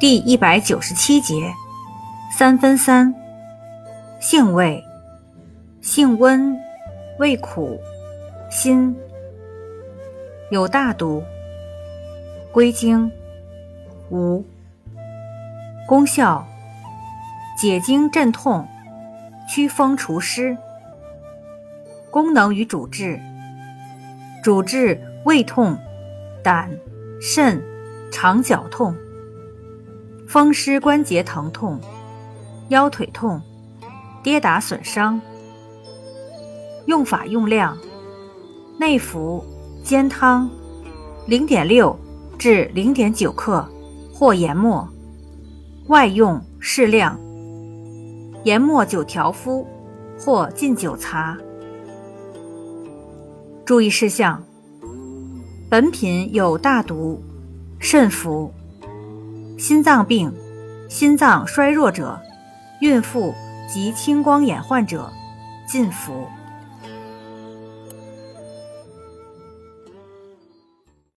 第一百九十七节，三分三。性味，性温，味苦，辛，有大毒，归经，无。功效，解经镇痛，祛风除湿。功能与主治，主治胃痛、胆、肾、肠绞痛。风湿关节疼痛、腰腿痛、跌打损伤。用法用量：内服，煎汤，零点六至零点九克，或研末；外用适量，研末久调敷，或浸酒擦。注意事项：本品有大毒，慎服。心脏病、心脏衰弱者、孕妇及青光眼患者禁服。